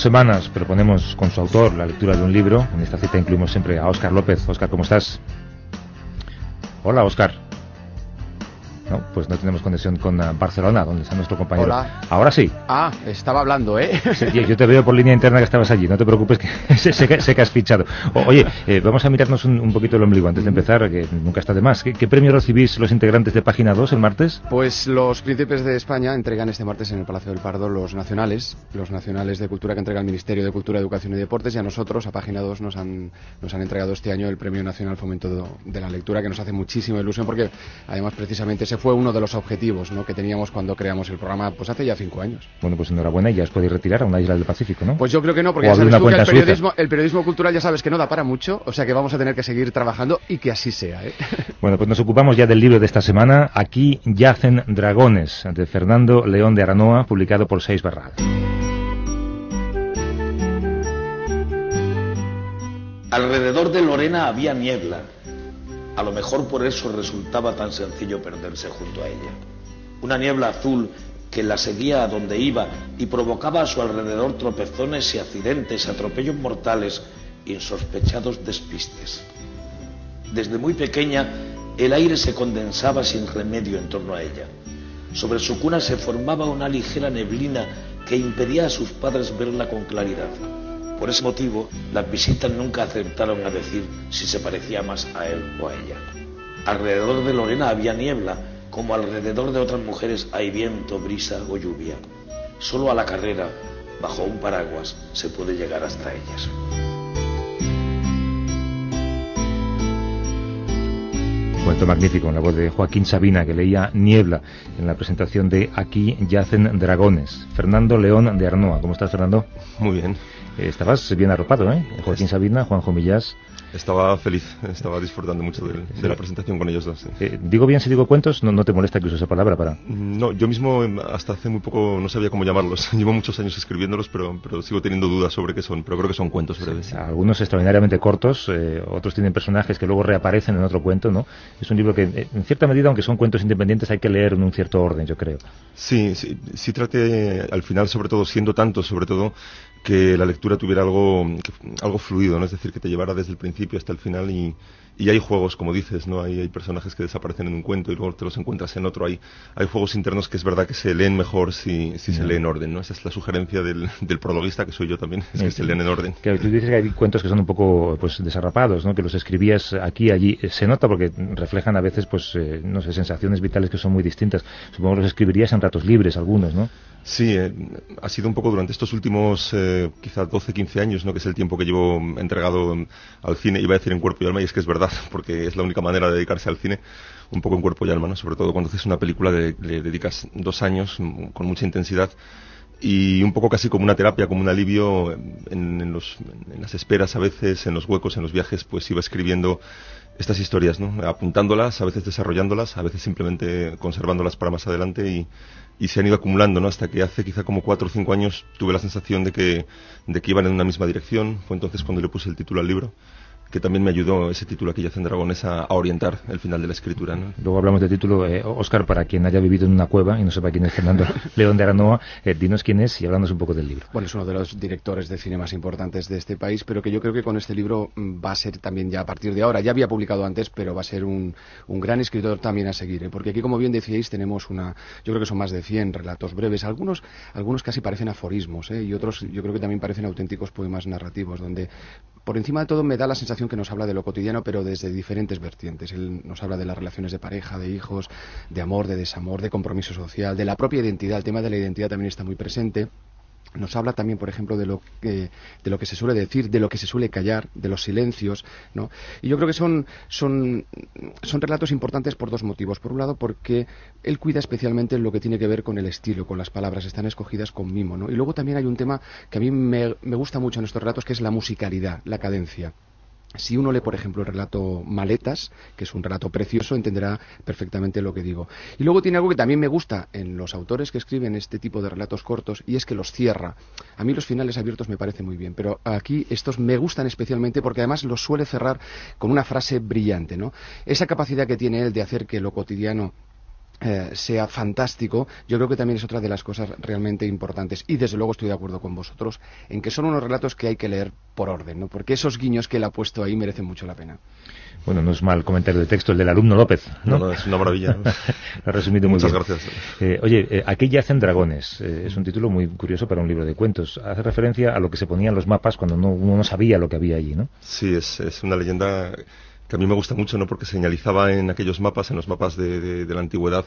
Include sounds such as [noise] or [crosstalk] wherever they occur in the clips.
semanas proponemos con su autor la lectura de un libro. En esta cita incluimos siempre a Óscar López. Óscar, ¿cómo estás? Hola, Óscar. No, pues no tenemos conexión con uh, Barcelona, donde está nuestro compañero. Hola. Ahora sí. Ah, estaba hablando, ¿eh? Sí, yo te veo por línea interna que estabas allí, no te preocupes, que [laughs] sé, sé que, sé que has fichado. O- oye, eh, vamos a mirarnos un, un poquito el ombligo antes de empezar, que nunca está de más. ¿Qué, qué premio recibís los integrantes de Página 2 el martes? Pues los príncipes de España entregan este martes en el Palacio del Pardo los nacionales, los nacionales de cultura que entrega el Ministerio de Cultura, Educación y Deportes, y a nosotros, a Página 2, nos han, nos han entregado este año el Premio Nacional Fomento de, la Lectura, que nos hace muchísima ilusión, porque además precisamente ese fue uno de los objetivos ¿no? que teníamos cuando creamos el programa, pues hace ya cinco años. Bueno, pues enhorabuena y ya os podéis retirar a una isla del Pacífico, ¿no? Pues yo creo que no, porque ya sabes tú que el periodismo, el periodismo cultural ya sabes que no da para mucho, o sea que vamos a tener que seguir trabajando y que así sea. ¿eh? [laughs] Bueno, pues nos ocupamos ya del libro de esta semana. Aquí yacen dragones, de Fernando León de Aranoa, publicado por Seis Barral. Alrededor de Lorena había niebla. A lo mejor por eso resultaba tan sencillo perderse junto a ella. Una niebla azul que la seguía a donde iba y provocaba a su alrededor tropezones y accidentes, atropellos mortales, insospechados despistes. Desde muy pequeña, el aire se condensaba sin remedio en torno a ella. Sobre su cuna se formaba una ligera neblina que impedía a sus padres verla con claridad. Por ese motivo, las visitas nunca acertaron a decir si se parecía más a él o a ella. Alrededor de Lorena había niebla, como alrededor de otras mujeres hay viento, brisa o lluvia. Solo a la carrera, bajo un paraguas, se puede llegar hasta ellas. Cuento magnífico en la voz de Joaquín Sabina, que leía Niebla en la presentación de Aquí yacen dragones. Fernando León de Arnoa. ¿Cómo estás, Fernando? Muy bien. Estabas bien arropado, ¿eh? Joaquín Sabina, Juanjo Millás. Estaba feliz, estaba disfrutando mucho de, de la presentación con ellos dos. sí. Eh, digo bien si digo cuentos, no, no te molesta que use esa palabra para... No, yo mismo em, hasta hace muy poco no sabía cómo llamarlos. [laughs] Llevo muchos años escribiéndolos, pero, pero sigo teniendo dudas sobre qué son. Pero creo que son cuentos breves. sí. Algunos extraordinariamente cortos, eh, otros tienen personajes que luego reaparecen en otro cuento, ¿no? Es un libro que, eh, en cierta medida, aunque son cuentos independientes, hay que leer en un cierto orden, yo creo. Sí, sí, sí traté al final, sobre todo, siendo tanto, sobre todo, que la lectura tuviera algo, que- algo fluido, ¿no? Es decir, que te llevara desde el principio hasta el final y, y hay juegos, como dices, ¿no? Hay, hay personajes que desaparecen en un cuento y luego te los encuentras en otro. Hay, hay juegos internos que es verdad que se leen mejor si, si se Ya. lee en orden, ¿no? Esa es la sugerencia del, del prologuista, que soy yo también, es que Eh, se leen en orden. Que tú dices que hay cuentos que son un poco pues desarrapados, ¿no? Que los escribías aquí allí. Se nota porque reflejan a veces, pues, eh, no sé, sensaciones vitales que son muy distintas. Supongo que los escribirías en ratos libres, algunos, ¿no? Sí, eh, ha sido un poco durante estos últimos eh, quizá 12, 15 años, ¿no? que es el tiempo que llevo entregado al cine, iba a decir en cuerpo y alma, y es que es verdad, [laughs] porque es la única manera de dedicarse al cine, un poco en cuerpo y alma, ¿no? sobre todo cuando haces una película que le dedicas dos años mm, con mucha intensidad y un poco casi como una terapia, como un alivio en, en los, en las esperas a veces, en los huecos, en los viajes, pues iba escribiendo estas historias, ¿no? apuntándolas, a veces desarrollándolas, a veces simplemente conservándolas para más adelante y, y se han ido acumulando, ¿no? Hasta que hace quizá como cuatro o cinco años tuve la sensación de que, de que iban en una misma dirección. Fue entonces cuando le puse el título al libro, que también me ayudó ese título aquí yacen dragones a, a orientar el final de la escritura, ¿no? Luego hablamos de título. Eh, Oscar, para quien haya vivido en una cueva y no sepa quién es Fernando [laughs] León de Aranoa, eh, dinos quién es y hablándonos un poco del libro. Bueno, es uno de los directores de cine más importantes de este país, pero que yo creo que con este libro mm, va a ser también ya a partir de ahora. Ya había publicado antes, pero va a ser un, un gran escritor también a seguir, ¿eh? porque aquí, como bien decíais, tenemos una, yo creo que son más de 100 relatos breves, algunos, algunos casi parecen aforismos, ¿eh? y otros yo creo que también parecen auténticos poemas narrativos, donde por encima de todo me da la sensación que nos habla de lo cotidiano, pero desde diferentes vertientes. Él nos habla de las relaciones de pareja, de hijos, de amor, de desamor, de compromiso social, de la propia identidad. El tema de la identidad también está muy presente nos habla también, por ejemplo, de lo que de lo que se suele decir, de lo que se suele callar, de los silencios, ¿no? Y yo creo que son son son relatos importantes por dos motivos. Por un lado, porque él cuida especialmente lo que tiene que ver con el estilo, con las palabras, están escogidas con mimo, ¿no? Y luego también hay un tema que a mí me, me gusta mucho en estos relatos, que es la musicalidad, la cadencia. Si uno lee, por ejemplo, el relato Maletas, que es un relato precioso, entenderá perfectamente lo que digo. Y luego tiene algo que también me gusta en los autores que escriben este tipo de relatos cortos, y es que los cierra. A mí los finales abiertos me parecen muy bien, pero aquí estos me gustan especialmente porque además los suele cerrar con una frase brillante, ¿no? Esa capacidad que tiene él de hacer que lo cotidiano eh, sea fantástico, yo creo que también es otra de las cosas realmente importantes. Y desde luego estoy de acuerdo con vosotros en que son unos relatos que hay que leer por orden, ¿no? porque esos guiños que él ha puesto ahí merecen mucho la pena. Bueno, no es mal comentario de texto el del alumno López, ¿no? no, es una maravilla. [laughs] Lo ha resumido muy Muchas bien. gracias. Eh, oye, eh, aquí yacen dragones. Eh, es un título muy curioso para un libro de cuentos. Hace referencia a lo que se ponía en los mapas cuando no, uno no sabía lo que había allí, ¿no? Sí, es, es una leyenda que a mí me gusta mucho, ¿no? Porque señalizaba en aquellos mapas, en los mapas de, de- de la antigüedad,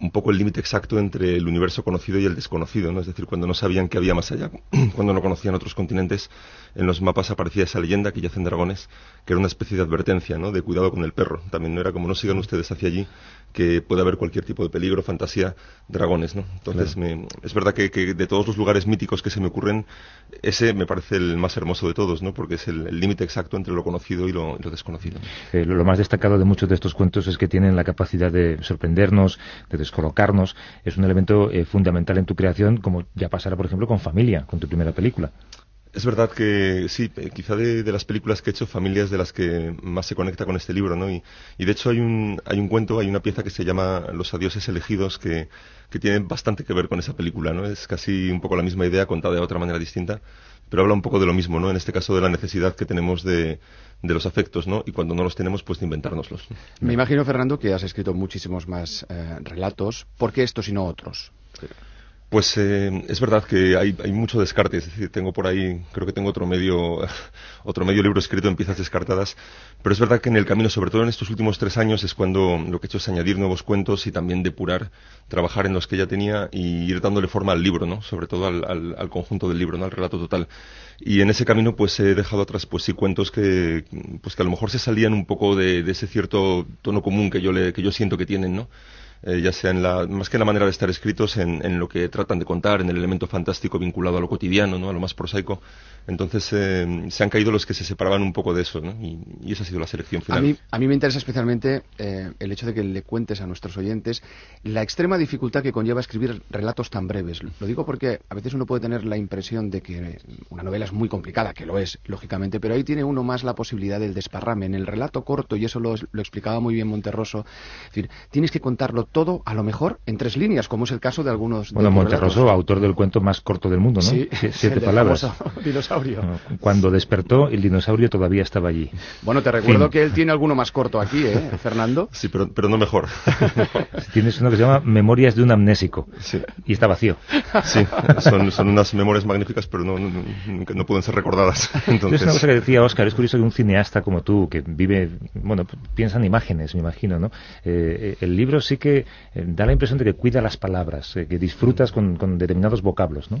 un poco el límite exacto entre el universo conocido y el desconocido, ¿no? Es decir, cuando no sabían que había más allá, [clears throat] cuando no conocían otros continentes, en los mapas aparecía esa leyenda que yacen dragones, que era una especie de advertencia, ¿no? De cuidado con el perro. También no era como no sigan ustedes hacia allí, que puede haber cualquier tipo de peligro, fantasía, dragones, ¿no? Entonces, me- es verdad que, que de todos los lugares míticos que se me ocurren, ese me parece el más hermoso de todos, ¿no? Porque es el el límite exacto entre lo conocido y lo, y lo desconocido. Eh, lo lo más destacado de muchos de estos cuentos es que tienen la capacidad de sorprendernos, de descolocarnos. Es un elemento eh, fundamental en tu creación, como ya pasará, por ejemplo, con Familia, con tu primera película. Es verdad que sí, eh, quizá de, las películas que he hecho, Familia es de las que más se conecta con este libro, ¿no? Y, y de hecho hay un, hay un cuento, hay una pieza que se llama Los adioses elegidos que, que tiene bastante que ver con esa película, ¿no? Es casi un poco la misma idea contada de otra manera distinta, pero habla un poco de lo mismo, ¿no? En este caso de la necesidad que tenemos de, de los afectos, ¿no? Y cuando no los tenemos, pues de inventárnoslos. Me imagino, Fernando, que has escrito muchísimos más eh, relatos. ¿Por qué estos y no otros? Pues eh, es verdad que hay, hay mucho descarte, es decir, tengo por ahí, creo que tengo otro medio, [laughs] otro medio libro escrito en piezas descartadas, pero es verdad que en el camino, sobre todo en estos últimos tres años, es cuando lo que he hecho es añadir nuevos cuentos y también depurar, trabajar en los que ya tenía y ir dándole forma al libro, ¿no? Sobre todo al, conjunto del libro, ¿no? Al relato total. Y en ese camino, pues he dejado atrás, pues sí, cuentos que, pues que a lo mejor se salían un poco de, ese cierto tono común que yo que yo siento que tienen, ¿no? Eh, ya sea en la, más que en la manera de estar escritos, en, en, lo que tratan de contar, en el elemento fantástico vinculado a lo cotidiano, ¿no? a lo más prosaico. Entonces eh, se han caído los que se separaban un poco de eso, ¿no? y, y, esa ha sido la selección final. A mí, a mí me interesa especialmente eh, el hecho de que le cuentes a nuestros oyentes la extrema dificultad que conlleva escribir relatos tan breves. Lo digo porque a veces uno puede tener la impresión de que una novela es muy complicada, que lo es, lógicamente, pero ahí tiene uno más la posibilidad del desparrame. En el relato corto, y eso lo, lo explicaba muy bien Monterroso, es decir, tienes que contarlo todo, a lo mejor, en tres líneas, como es el caso de algunos. Bueno, de Monterroso, autor del cuento más corto del mundo, ¿no? Sí, siete palabras. [laughs] Dinosaurio. Cuando despertó, el dinosaurio todavía estaba allí. Bueno, te recuerdo Fin. que él tiene alguno más corto aquí, ¿eh, Fernando? [laughs] Sí, pero, pero no mejor. [laughs] Tienes uno que se llama Memorias de un amnésico. Sí. Y está vacío. Sí, son, son unas memorias magníficas, pero no, no, no, no pueden ser recordadas. Entonces... Es una cosa que decía Oscar, es curioso que un cineasta como tú, que vive, bueno, piensa en imágenes, me imagino, ¿no? Eh, el libro sí que eh, da la impresión de que cuida las palabras, eh, que disfrutas con, con, determinados vocablos, ¿no?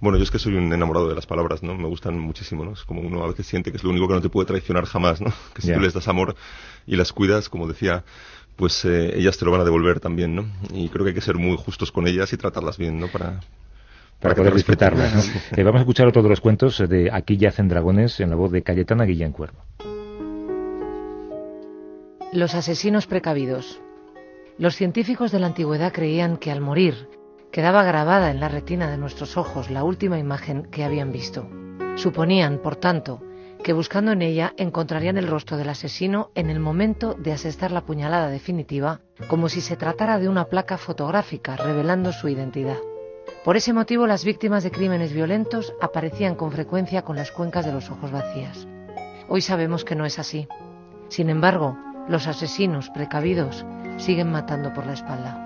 Bueno, yo es que soy un enamorado de las palabras, ¿no? Me gustan muchísimo, ¿no? Es como uno a veces siente que es lo único que no te puede traicionar jamás, ¿no? [laughs] Que si yeah. tú les das amor y las cuidas, como decía, pues eh, ellas te lo van a devolver también, ¿no? Y creo que hay que ser muy justos con ellas y tratarlas bien, ¿no? Para, para, para poder [laughs] eh, vamos a escuchar otro de los cuentos de Aquí yacen dragones en la voz de Cayetana Guillén Cuervo. Los asesinos precavidos. Los científicos de la antigüedad creían que al morir quedaba grabada en la retina de nuestros ojos la última imagen que habían visto. Suponían, por tanto, que buscando en ella encontrarían el rostro del asesino en el momento de asestar la puñalada definitiva, como si se tratara de una placa fotográfica revelando su identidad. Por ese motivo las víctimas de crímenes violentos aparecían con frecuencia con las cuencas de los ojos vacías. Hoy sabemos que no es así. Sin embargo, los asesinos precavidos siguen matando por la espalda.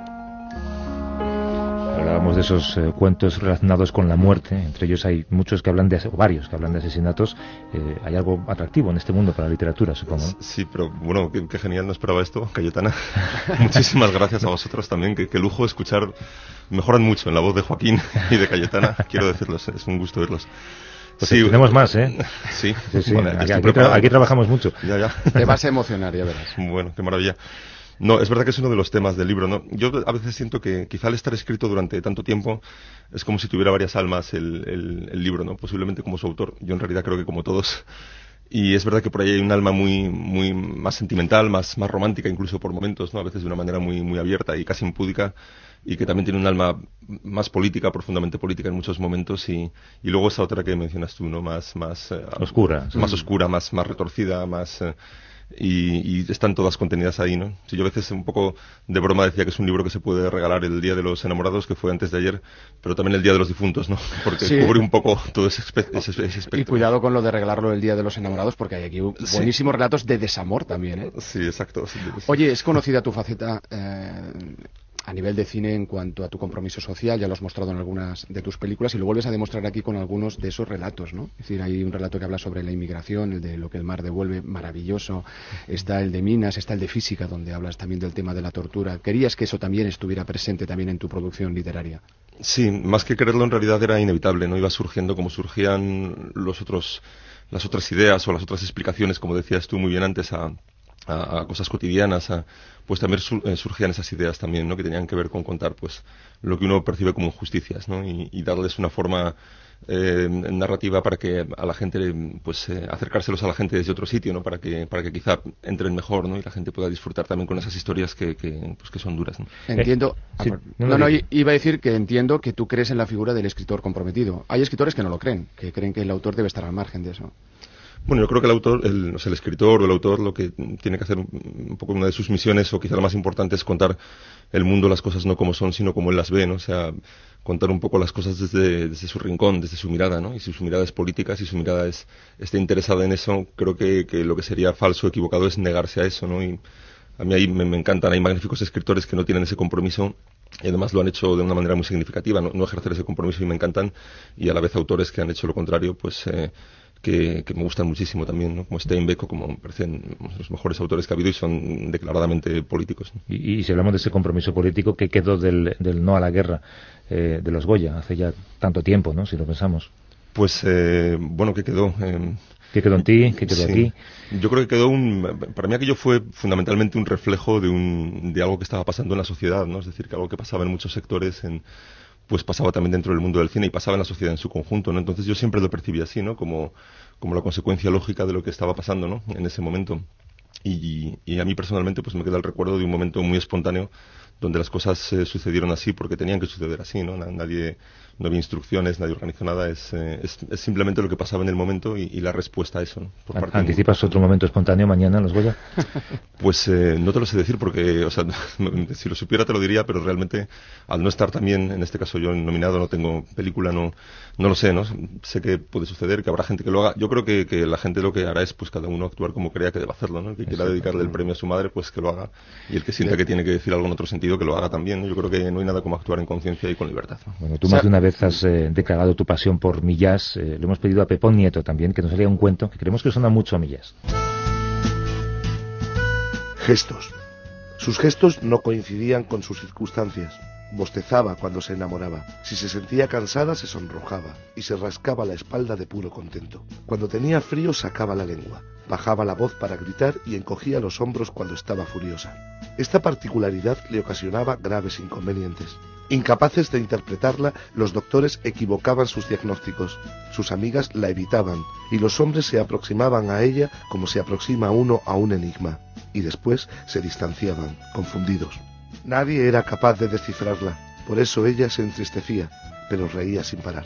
Hablábamos de esos eh, cuentos relacionados con la muerte, entre ellos hay muchos que hablan de, o varios que hablan de asesinatos. Eh, hay algo atractivo en este mundo para la literatura, supongo. Sí, pero bueno, qué, qué, genial, no esperaba esto, Cayetana. [laughs] Muchísimas gracias a vosotros también, qué, qué lujo escuchar, mejoran mucho en la voz de Joaquín y de Cayetana, quiero decirlos, es un gusto verlos. Pues sí, tenemos más, ¿eh? Sí, sí, sí. Bueno, aquí, aquí, tra aquí, trabajamos mucho. Ya, ya. Te vas a emocionar, ya verás. Bueno, qué maravilla. No, es verdad que es uno de los temas del libro, ¿no? Yo a veces siento que quizá al estar escrito durante tanto tiempo es como si tuviera varias almas el, el, el libro, ¿no? Posiblemente como su autor. Yo en realidad creo que como todos. [laughs] Y es verdad que por ahí hay un alma muy, muy más sentimental, más, más romántica incluso por momentos, ¿no? A veces de una manera muy, muy abierta y casi impúdica y que también tiene un alma más política, profundamente política en muchos momentos y, y luego esa otra que mencionas tú, ¿no? Más, más oscura, más oscura, más, más retorcida, más eh, y, están todas contenidas ahí, ¿no? Si yo a veces un poco de broma decía que es un libro que se puede regalar el Día de los Enamorados, que fue antes de ayer, pero también el Día de los Difuntos, ¿no? [laughs] Porque cubre un poco todo ese, espectro. Y cuidado con lo de regalarlo el Día de los Enamorados, porque hay aquí buenísimos relatos de desamor también, ¿eh? Sí, exacto. Oye, es conocida tu faceta eh, a nivel de cine en cuanto a tu compromiso social, ya lo has mostrado en algunas de tus películas y lo vuelves a demostrar aquí con algunos de esos relatos, ¿no? Es decir, hay un relato que habla sobre la inmigración, el de lo que el mar devuelve, maravilloso, está el de minas, está el de física, donde hablas también del tema de la tortura. ¿Querías que eso también estuviera presente también en tu producción literaria? Sí, más que quererlo en realidad era inevitable, ¿no? Iba surgiendo como surgían los otros, las otras ideas o las otras explicaciones, como decías tú muy bien antes, a, a, cosas cotidianas, pues también eh, surgían esas ideas también, ¿no? Que tenían que ver con contar, pues, lo que uno percibe como injusticias, ¿no? Y, darles una forma eh, narrativa para que a la gente, pues, eh, acercárselos a la gente desde otro sitio, ¿no? Para que, para que quizá entren mejor, ¿no? Y la gente pueda disfrutar también con esas historias que, que pues, que son duras, Entiendo. no, no, iba a decir que entiendo que tú crees en la figura del escritor comprometido. Hay escritores que no lo creen, que creen que el autor debe estar al margen de eso. Bueno, yo creo que el autor, el, el escritor o el autor lo que tiene que hacer un, poco una de sus misiones, o quizá la más importante, es contar el mundo, las cosas no como son, sino como él las ve, ¿no? O sea, contar un poco las cosas desde, desde su rincón, desde su mirada, ¿no? Y si su mirada es política, si su mirada es, está interesada en eso, creo que, lo que sería falso equivocado es negarse a eso, ¿no? Y a mí ahí me, encantan, hay magníficos escritores que no tienen ese compromiso y además lo han hecho de una manera muy significativa, no, no ejercer ese compromiso y me encantan, y a la vez autores que han hecho lo contrario, pues... Eh, que, me gustan muchísimo también, ¿no? como Steinbeck o como me parecen los mejores autores que ha habido y son declaradamente políticos. Y, si hablamos de ese compromiso político, ¿qué quedó del, no a la guerra eh, de los Goya hace ya tanto tiempo, ¿no? si lo pensamos? Pues, eh, bueno, ¿qué quedó? Eh, ¿Qué quedó en ti? ¿Qué quedó aquí? Yo creo que quedó un... Para mí aquello fue fundamentalmente un reflejo de, un, de algo que estaba pasando en la sociedad, ¿no? Es decir, que algo que pasaba en muchos sectores, en pues pasaba también dentro del mundo del cine y pasaba en la sociedad en su conjunto, ¿no? Entonces yo siempre lo percibí así, ¿no? Como, como la consecuencia lógica de lo que estaba pasando, ¿no? En ese momento. Y, y, a mí personalmente pues me queda el recuerdo de un momento muy espontáneo donde las cosas eh, sucedieron así porque tenían que suceder así, ¿no? Nadie, no había instrucciones, nadie organizó nada, es, eh, es, simplemente lo que pasaba en el momento y, la respuesta a eso. ¿no? ¿Anticipas otro momento espontáneo mañana los Goya? [laughs] Pues eh, no te lo sé decir porque, o sea, [laughs] si lo supiera te lo diría, pero realmente al no estar también, en este caso yo nominado, no tengo película, no, no lo sé, ¿no? Sé que puede suceder, que habrá gente que lo haga. Yo creo que, que la gente lo que hará es pues cada uno actuar como crea que debe hacerlo, ¿no? El que quiera dedicarle el premio a su madre, pues que lo haga. Y el que sienta que tiene que decir algo en otro sentido, que lo haga también. Yo creo que no hay nada como actuar en conciencia y con libertad. Bueno, tú más de una vez has eh, declarado tu pasión por Millás. Eh, le hemos pedido a Pepón Nieto también que nos haga un cuento que creemos que suena mucho a Millás. Gestos. Sus gestos no coincidían con sus circunstancias. Bostezaba cuando se enamoraba. Si se sentía cansada se sonrojaba y se rascaba la espalda de puro contento. Cuando tenía frío sacaba la lengua, bajaba la voz para gritar y encogía los hombros cuando estaba furiosa. Esta particularidad le ocasionaba graves inconvenientes. Incapaces de interpretarla, los doctores equivocaban sus diagnósticos, sus amigas la evitaban y los hombres se aproximaban a ella como se aproxima uno a un enigma, y después se distanciaban, confundidos. Nadie era capaz de descifrarla, por eso ella se entristecía, pero reía sin parar.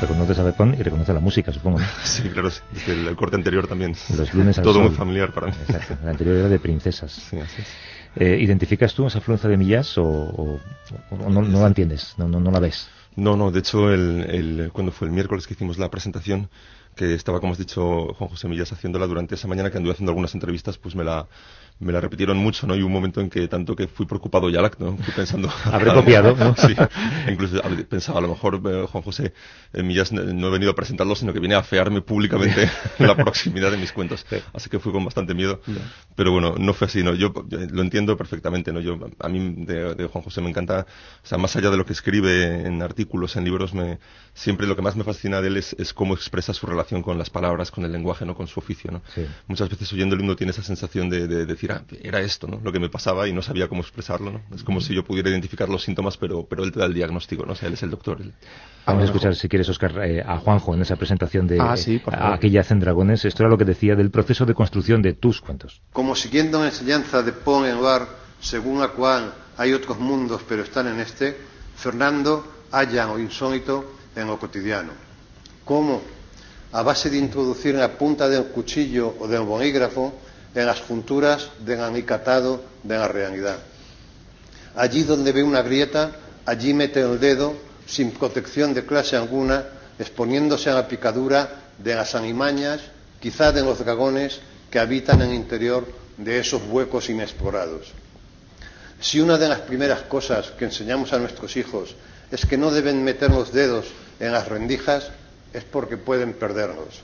Reconoces a Bepón y reconoce la música, supongo. Sí, claro, sí. el, corte anterior también. Los lunes Todo muy familiar para mí. Exacto. El anterior era de princesas. Sí, así es. Eh, ¿Identificas tú esa afluencia de millas o, no, la entiendes? No, no, no la ves? No, no, de hecho, el, el, cuando fue el miércoles que hicimos la presentación, que estaba, como has dicho, Juan José Millas haciéndola durante esa mañana que anduve haciendo algunas entrevistas, pues me la, me la repitieron mucho, ¿no? Y un momento en que tanto que fui preocupado ya, ¿no? Fui pensando... [laughs] Habré copiado, ¿no? [laughs] sí. Incluso pensaba, a lo mejor eh, Juan José eh, Millas no he venido a presentarlo, sino que viene a fearme públicamente [laughs] la proximidad de mis cuentos. Así que fui con bastante miedo. Pero bueno, no fue así, ¿no? Yo lo entiendo perfectamente, ¿no? Yo, a mí de, Juan José me encanta, o sea, más allá de lo que escribe en artículos, en libros, me, siempre lo que más me fascina de él es, es cómo expresa su relación con las palabras, con el lenguaje, ¿no? Con su oficio, ¿no? Muchas veces oyendo el himno tiene esa sensación de, de decir, Ah, era esto, ¿no? Lo que me pasaba y no sabía cómo expresarlo, ¿no? Es como si yo pudiera identificar los síntomas, pero, pero él te da el diagnóstico, ¿no? O sea, él es el doctor. Vamos a escuchar, si quieres, Oscar, eh, a Juanjo en esa presentación de ah, sí, Aquella hacen dragones. Esto era lo que decía del proceso de construcción de tus cuentos. Como siguiendo la enseñanza de Pon en Bar, según la cual hay otros mundos, pero están en este, Fernando halla o insólito en lo cotidiano. ¿Cómo a base de introducir en la punta del cuchillo o del bolígrafo en las junturas del anicatado de la realidad. Allí donde ve una grieta, allí mete el dedo sin protección de clase alguna, exponiéndose a la picadura de las animañas, quizá de los dragones que habitan en el interior de esos huecos inexplorados. Si una de las primeras cosas que enseñamos a nuestros hijos es que no deben meter los dedos en las rendijas, es porque pueden perderlos.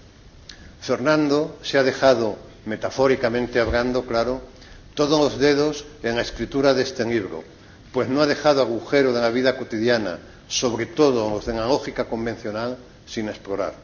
Fernando se ha dejado, metafóricamente hablando, claro, todos los dedos en la escritura de este libro, pues no ha dejado agujero de la vida cotidiana, sobre todo los de la lógica convencional, sin explorar.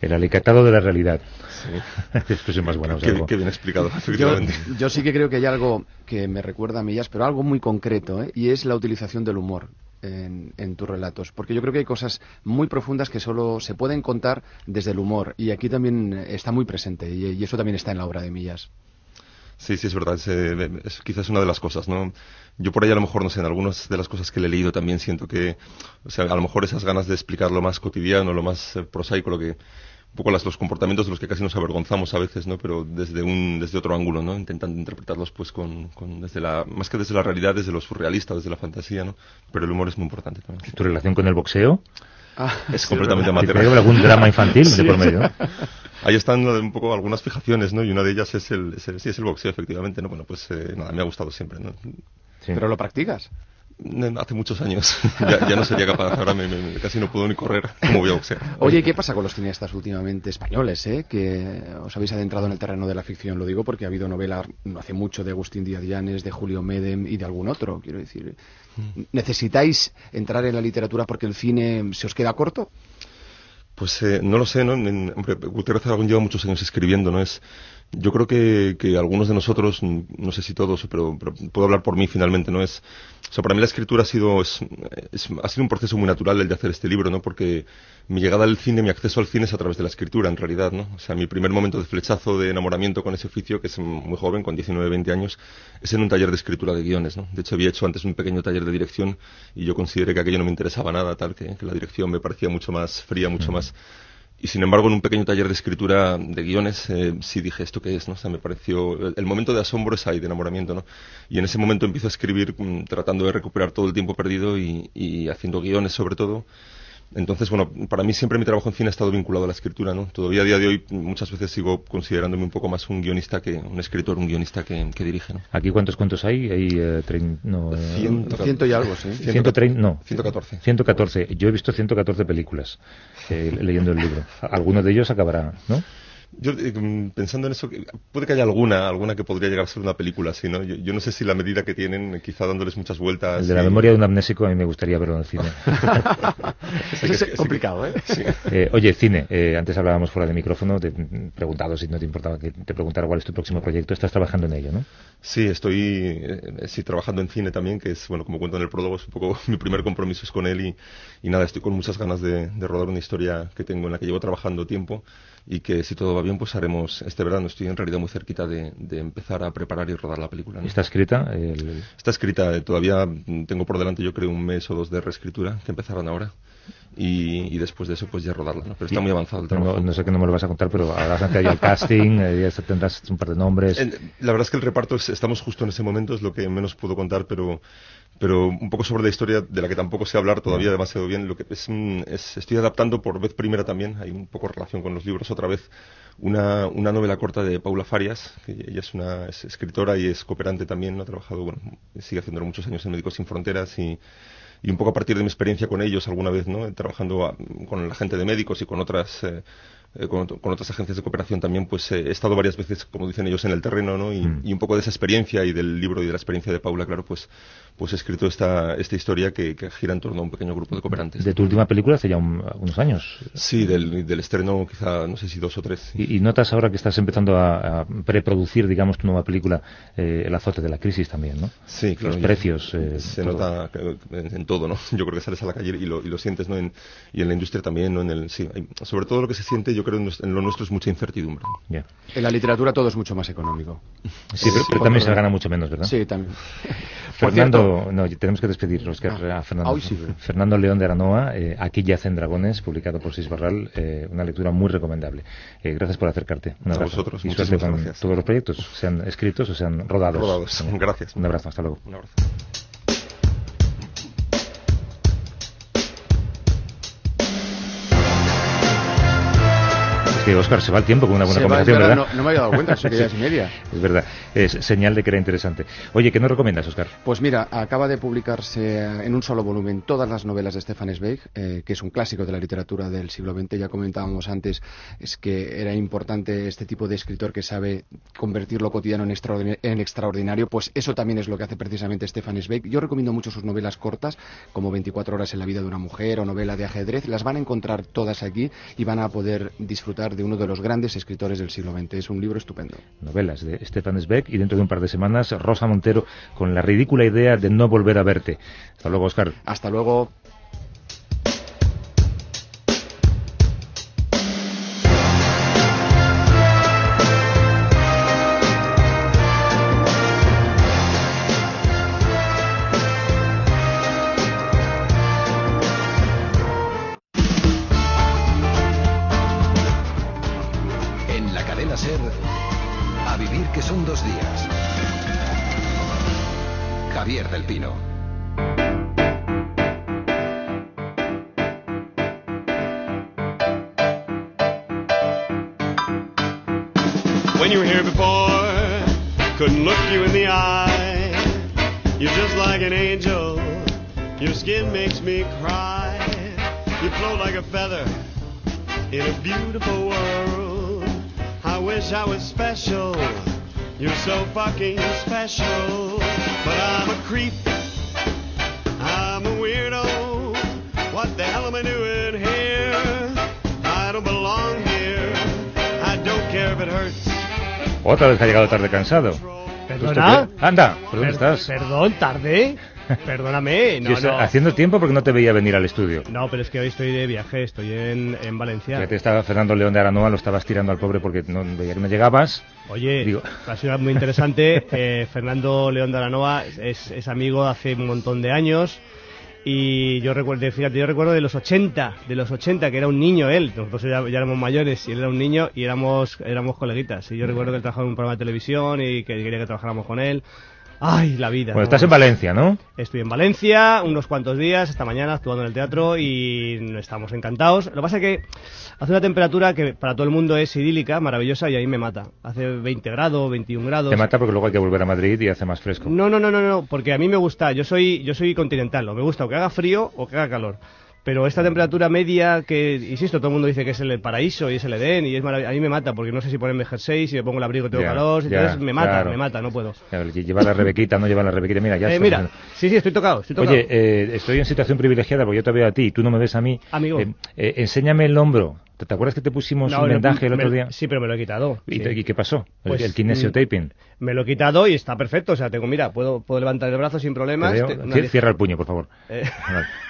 El alicatado de la realidad. Sí. [laughs] más buena. Qué, qué, bien explicado, yo, yo, sí que creo que hay algo que me recuerda a Millas, pero algo muy concreto, ¿eh? y es la utilización del humor. En, en, tus relatos, porque yo creo que hay cosas muy profundas que solo se pueden contar desde el humor y aquí también está muy presente y, eso también está en la obra de Millas. Sí, sí, es verdad. Es, eh, quizás una de las cosas, ¿no? Yo por ahí a lo mejor, no sé, en algunas de las cosas que le he leído también siento que, o sea, a lo mejor esas ganas de explicar lo más cotidiano, lo más eh, prosaico, lo que, un poco las, los comportamientos de los que casi nos avergonzamos a veces, ¿no? Pero desde un, desde otro ángulo, ¿no? Intentando interpretarlos, pues, con, con, desde la, más que desde la realidad, desde lo surrealista, desde la fantasía, ¿no? Pero el humor es muy importante también. ¿Tu relación con el boxeo? Ah, es completamente amateur. ¿Hay algún drama infantil [laughs] sí. de por medio? Ahí están un poco algunas fijaciones, ¿no? Y una de ellas es el, es el sí, es el boxeo, efectivamente, ¿no? Bueno, pues eh, nada, me ha gustado siempre, ¿no? Sí. ¿Pero lo practicas? Hace muchos años. [laughs] ya, ya, no sería capaz. Ahora me, me, casi no puedo ni correr. como voy a boxear? Oye, ¿qué pasa con los cineastas últimamente españoles, eh? Que os habéis adentrado en el terreno de la ficción. Lo digo porque ha habido novelas no hace mucho de Agustín Díaz Llanes, de Julio Medem y de algún otro. Quiero decir, ¿necesitáis entrar en la literatura porque el cine se os queda corto? Pues eh, no lo sé, ¿no? En, hombre, Gutiérrez Aragón lleva muchos años escribiendo, ¿no? Es, yo creo que, que algunos de nosotros, no sé si todos, pero, pero, puedo hablar por mí finalmente, ¿no? Es, o sea, para mí la escritura ha sido, es, es, ha sido un proceso muy natural el de hacer este libro, ¿no? Porque mi llegada al cine, mi acceso al cine es a través de la escritura, en realidad, ¿no? O sea, mi primer momento de flechazo de enamoramiento con ese oficio, que es muy joven, con 19, 20 años, es en un taller de escritura de guiones, ¿no? De hecho, había hecho antes un pequeño taller de dirección y yo consideré que aquello no me interesaba nada, tal, que, que la dirección me parecía mucho más fría, mucho más y sin embargo, en un pequeño taller de escritura de guiones, eh, sí dije, ¿esto qué es? ¿no? O sea, me pareció. El, momento de asombro es ahí, de enamoramiento, ¿no? Y en ese momento empiezo a escribir mm, tratando de recuperar todo el tiempo perdido y haciendo guiones, sobre todo. Entonces, bueno, para mí siempre mi trabajo en cine ha estado vinculado a la escritura, ¿no? Todavía a día de hoy muchas veces sigo considerándome un poco más un guionista que un escritor, un guionista que, que dirige, ¿no? ¿Aquí cuántos cuentos hay? Hay eh, no, eh, ciento, ciento, y algo, sí. 130, no. 114. 114. Yo he visto 114 películas eh, leyendo el libro. Alguno de ellos acabará, ¿no? Yo, eh, pensando en eso, puede que haya alguna, alguna que podría llegar a ser una película así, ¿no? Yo, yo, no sé si la medida que tienen, quizá dándoles muchas vueltas. El de la y... memoria de un amnésico a mí me gustaría verlo en el cine. [laughs] es, complicado, ¿eh? Sí. [laughs] eh oye, cine, eh, antes hablábamos fuera de micrófono, te he preguntado si no te importaba que te preguntara cuál es tu próximo proyecto. Estás trabajando en ello, ¿no? Sí, estoy eh, sí, trabajando en cine también, que es, bueno, como cuento en el prólogo, es un poco [laughs] mi primer compromiso es con él y, y nada, estoy con muchas ganas de, de rodar una historia que tengo en la que llevo trabajando tiempo y que si todo va bien pues haremos este verano. Estoy en realidad muy cerquita de, de empezar a preparar y rodar la película. ¿no? ¿Está escrita? El... Está escrita, eh, todavía tengo por delante yo creo un mes o dos de reescritura que empezarán ahora. Y, y, después de eso pues ya rodarla, ¿no? Pero está muy avanzado el trabajo. No, no, sé que no me lo vas a contar, pero habrás ante el [laughs] casting, eh, ya tendrás un par de nombres. La verdad es que el reparto es, estamos justo en ese momento, es lo que menos puedo contar, pero pero un poco sobre la historia de la que tampoco sé hablar todavía demasiado bien. Lo que es, es, estoy adaptando por vez primera también, hay un poco relación con los libros otra vez, una, una novela corta de Paula Farias, que ella es una es escritora y es cooperante también, ¿no? ha trabajado, bueno, sigue haciéndolo muchos años en Médicos Sin Fronteras y, y un poco a partir de mi experiencia con ellos alguna vez, ¿no? Trabajando con la gente de médicos y con otras eh, con, con, otras agencias de cooperación también, pues eh, he estado varias veces, como dicen ellos, en el terreno, ¿no? Y, mm. y, un poco de esa experiencia y del libro y de la experiencia de Paula, claro, pues, pues he escrito esta, esta historia que, que gira en torno a un pequeño grupo de cooperantes. ¿De tu última película hace ya un, unos años? Sí, del, del, estreno quizá, no sé si dos o tres. ¿Y, y notas ahora que estás empezando a, a preproducir, digamos, tu nueva película, eh, el azote de la crisis también, ¿no? Sí, claro. Los precios. Se todo. nota en, en, todo, ¿no? [laughs] Yo creo que sales a la calle y lo, y lo sientes, ¿no? En, y en la industria también, ¿no? En el, sí, hay, sobre todo lo que se siente, yo yo creo en, en lo nuestro es mucha incertidumbre. En la literatura todo es mucho más económico. Sí, pero, pero también se gana mucho menos, ¿verdad? Sí, también. [laughs] Por Fernando, no, tenemos que despedir, Oscar, Ah, a Fernando. ay, sí. Fernando León de Aranoa, eh, Aquí yacen dragones, publicado por Sis Barral, eh, una lectura muy recomendable. Eh, gracias por acercarte. Un A abrazo. vosotros, y suerte muchísimas con gracias. todos los proyectos, sean escritos o sean rodados. Rodados. [laughs] Gracias. Un abrazo, hasta luego. Un abrazo. Que Oscar se va el tiempo con una buena Se conversación, verdad, ¿verdad? No, no me había dado cuenta, [laughs] son que ya es y media. Es verdad, es señal de que era interesante. Oye, ¿qué nos recomiendas, Oscar? Pues mira, acaba de publicarse en un solo volumen todas las novelas de Stefan Zweig, eh, que es un clásico de la literatura del siglo XX. Ya comentábamos antes, es que era importante este tipo de escritor que sabe convertir lo cotidiano en, extraordin- en extraordinario. Pues eso también es lo que hace precisamente Stefan Zweig. Yo recomiendo mucho sus novelas cortas, como 24 horas en la vida de una mujer o novela de ajedrez. Las van a encontrar todas aquí y van a poder disfrutar de uno de los grandes escritores del siglo XX. Es un libro estupendo. Novelas de Stefan Zweig y dentro de un par de semanas Rosa Montero con la ridícula idea de no volver a verte. Hasta luego, Oscar. Hasta luego. Your skin makes me cry. You float like a feather in a beautiful world. I wish I was special. You're so fucking special. But I'm a creep. I'm a weirdo. What the hell am I doing here? I don't belong here. I don't care if it hurts. Otra vez que ha llegado tarde cansado. ¿Perdona? Anda, ¿por dónde Per- estás? Perdón, tarde. [laughs] Perdóname. No. Haciendo tiempo porque no te veía venir al estudio. No, pero es que hoy estoy de viaje, estoy en, en Valencia. Fíjate, estaba Fernando León de Aranoa, lo estabas tirando al pobre porque no veía que no llegabas. Oye, Digo- ha sido muy interesante. [laughs] Eh, Fernando León de Aranoa es, es amigo hace un montón de años. Y yo recuerdo, fíjate, yo recuerdo de los 80, de los 80, que era un niño él. Nosotros ya, ya éramos mayores y él era un niño y éramos, éramos coleguitas. Y yo recuerdo que él trabajaba en un programa de televisión y que quería que trabajáramos con él. Ay, la vida. Bueno, ¿no? estás en Valencia, ¿no? Estoy en Valencia unos cuantos días, esta mañana actuando en el teatro y estamos encantados. Lo que pasa es que hace una temperatura que para todo el mundo es idílica, maravillosa y ahí me mata. Hace 20 grados, 21 grados. Te mata porque luego hay que volver a Madrid y hace más fresco. No, no, no, no, no, porque a mí me gusta, yo soy, yo soy continental, o me gusta o que haga frío o que haga calor. Pero esta temperatura media que, insisto, todo el mundo dice que es el paraíso y es el Edén y es marav- a mí me mata porque no sé si ponerme jersey, si me pongo el abrigo tengo Ya, calor, ya, entonces me mata, claro. me mata, no puedo. Lleva la rebequita, no lleva la rebequita. Mira, ya Eh, mira, sí, sí, estoy tocado, estoy tocado. Oye, eh, estoy en situación privilegiada porque yo te veo a ti y tú no me ves a mí. Amigo. Eh, eh, enséñame el hombro. ¿Te, acuerdas que te pusimos No, un vendaje el otro día? Sí, pero me lo he quitado. ¿Y, sí. y qué pasó? El- Pues, el kinesio mm. Me lo he quitado y está perfecto. O sea, tengo, mira, puedo, puedo levantar el brazo sin problemas. Te- una Cierra el puño, por favor. Eh, Vale. [laughs]